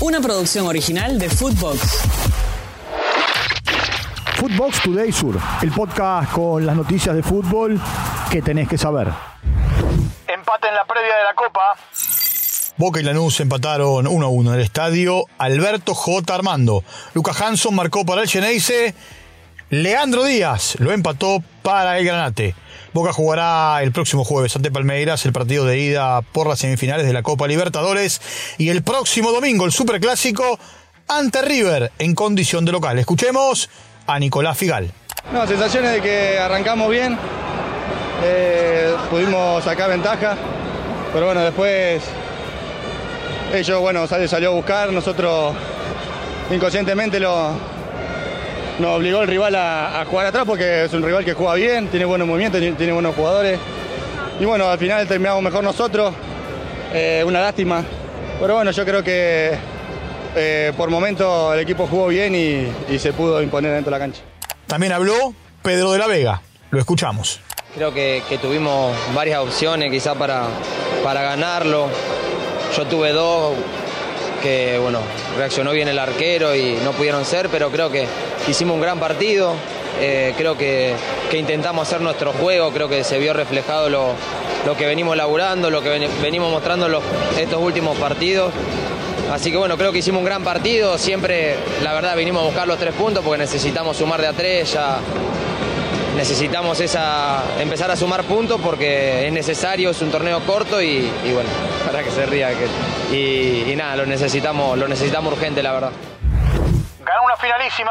Una producción original de Footbox. Footbox Today Sur, el podcast con las noticias de fútbol que tenés que saber. Empate en la previa de la Copa. Boca y Lanús empataron 1 a 1 en el estadio. Alberto J. Armando. Lucas Hanson marcó para el Geneise. Leandro Díaz lo empató para el Granate. Boca jugará el próximo jueves ante Palmeiras el partido de ida por las semifinales de la Copa Libertadores y el próximo domingo el Superclásico ante River en condición de local. Escuchemos a Nicolás Figal. No, sensaciones de que arrancamos bien, eh, pudimos sacar ventaja, pero bueno, después ellos, bueno, salió, salió a buscar, nosotros inconscientemente lo, nos obligó el rival a, a jugar atrás porque es un rival que juega bien, tiene buenos movimientos, tiene, tiene buenos jugadores. Y bueno, al final terminamos mejor nosotros, eh, una lástima. Pero bueno, yo creo que eh, por momento el equipo jugó bien y, y se pudo imponer dentro de la cancha. También habló Pedro de la Vega. Lo escuchamos. Creo que, que tuvimos varias opciones quizá para, para ganarlo. Yo tuve dos que, bueno, reaccionó bien el arquero y no pudieron ser, pero creo que hicimos un gran partido. Eh, creo que, que intentamos hacer nuestro juego, creo que se vio reflejado lo, lo que venimos laburando, lo que ven- venimos mostrando los- estos últimos partidos. Así que bueno, creo que hicimos un gran partido. Siempre, la verdad, vinimos a buscar los tres puntos porque necesitamos sumar de a tres. Ya necesitamos esa, empezar a sumar puntos porque es necesario, es un torneo corto y, y bueno, para que se ría. que- y, y nada, lo necesitamos, lo necesitamos urgente, la verdad. Ganó una finalísima.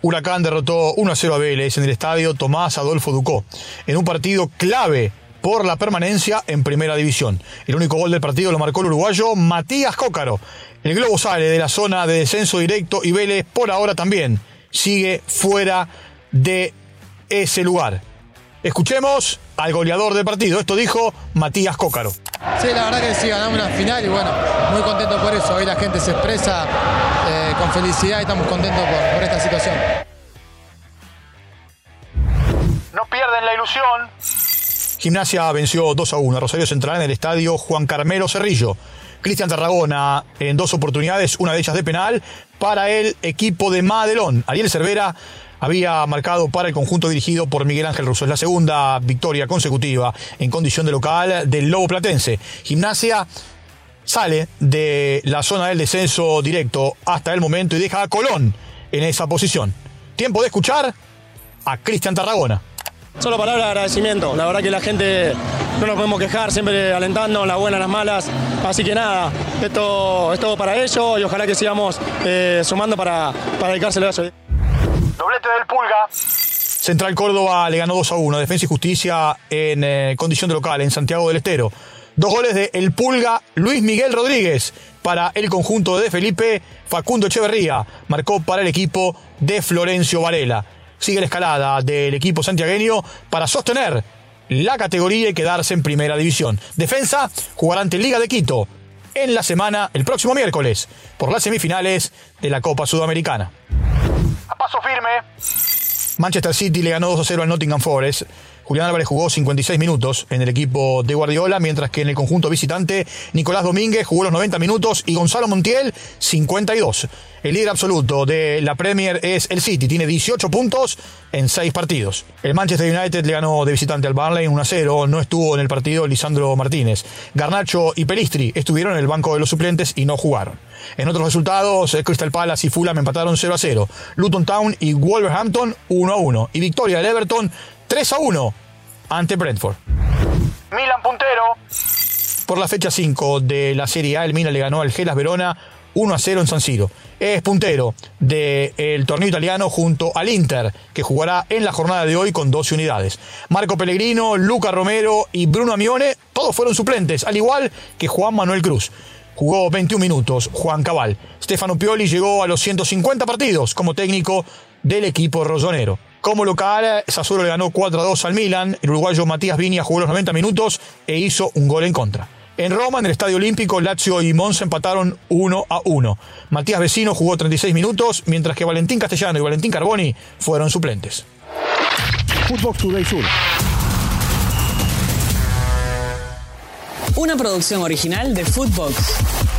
Huracán derrotó 1 a 0 a Vélez en el estadio Tomás Adolfo Ducó, en un partido clave por la permanencia en primera división. El único gol del partido lo marcó el uruguayo Matías Cócaro. El globo sale de la zona de descenso directo y Vélez por ahora también sigue fuera de ese lugar. Escuchemos al goleador del partido. Esto dijo Matías Cócaro. Sí, la verdad que sí, ganamos una final y bueno, muy contento por eso. Hoy la gente se expresa eh, con felicidad y estamos contentos por, por esta situación. No pierden la ilusión. Gimnasia venció 2 a 1 a Rosario Central en el estadio Juan Carmelo Cerrillo. Cristian Tarragona en dos oportunidades, una de ellas de penal, para el equipo de Madelón. Ariel Cervera había marcado para el conjunto dirigido por Miguel Ángel Russo. Es la segunda victoria consecutiva en condición de local del Lobo Platense. Gimnasia sale de la zona del descenso directo hasta el momento y deja a Colón en esa posición. Tiempo de escuchar a Cristian Tarragona. Solo palabras de agradecimiento. La verdad que la gente no nos podemos quejar, siempre alentando, las buenas, las malas. Así que nada, esto es todo para ellos y ojalá que sigamos eh, sumando para, para dedicárselo a eso. Del Pulga. Central Córdoba le ganó 2 a 1 a Defensa y Justicia en eh, condición de local en Santiago del Estero. Dos goles de El Pulga, Luis Miguel Rodríguez para el conjunto de Felipe, Facundo Echeverría marcó para el equipo de Florencio Varela. Sigue la escalada del equipo santiagueño para sostener la categoría y quedarse en primera división. Defensa jugará ante Liga de Quito en la semana, el próximo miércoles, por las semifinales de la Copa Sudamericana. Manchester City le ganó 2 a 0 al Nottingham Forest. Julián Álvarez jugó 56 minutos en el equipo de Guardiola, mientras que en el conjunto visitante Nicolás Domínguez jugó los 90 minutos y Gonzalo Montiel 52. El líder absoluto de la Premier es el City, tiene 18 puntos en 6 partidos. El Manchester United le ganó de visitante al Burnley 1 a 0, no estuvo en el partido Lisandro Martínez. Garnacho y Pelistri estuvieron en el banco de los suplentes y no jugaron. En otros resultados, eh, Crystal Palace y Fulham empataron 0 a 0. Luton Town y Wolverhampton 1 a 1. Y victoria del Everton 3 a 1 ante Brentford. Milan puntero. Por la fecha 5 de la Serie A, el Milan le ganó al Gelas Verona 1 a 0 en San Siro. Es puntero del torneo italiano junto al Inter, que jugará en la jornada de hoy con 12 unidades. Marco Pellegrino, Luca Romero y Bruno Amione, todos fueron suplentes, al igual que Juan Manuel Cruz. Jugó 21 minutos Juan Cabal. Stefano Pioli llegó a los 150 partidos como técnico del equipo rosonero. Como local, Sassuolo le ganó 4 a 2 al Milan. El uruguayo Matías Viña jugó los 90 minutos e hizo un gol en contra. En Roma, en el Estadio Olímpico, Lazio y Monza empataron 1 a 1. Matías Vecino jugó 36 minutos, mientras que Valentín Castellano y Valentín Carboni fueron suplentes. Footbox Today Sur. Una producción original de Footbox.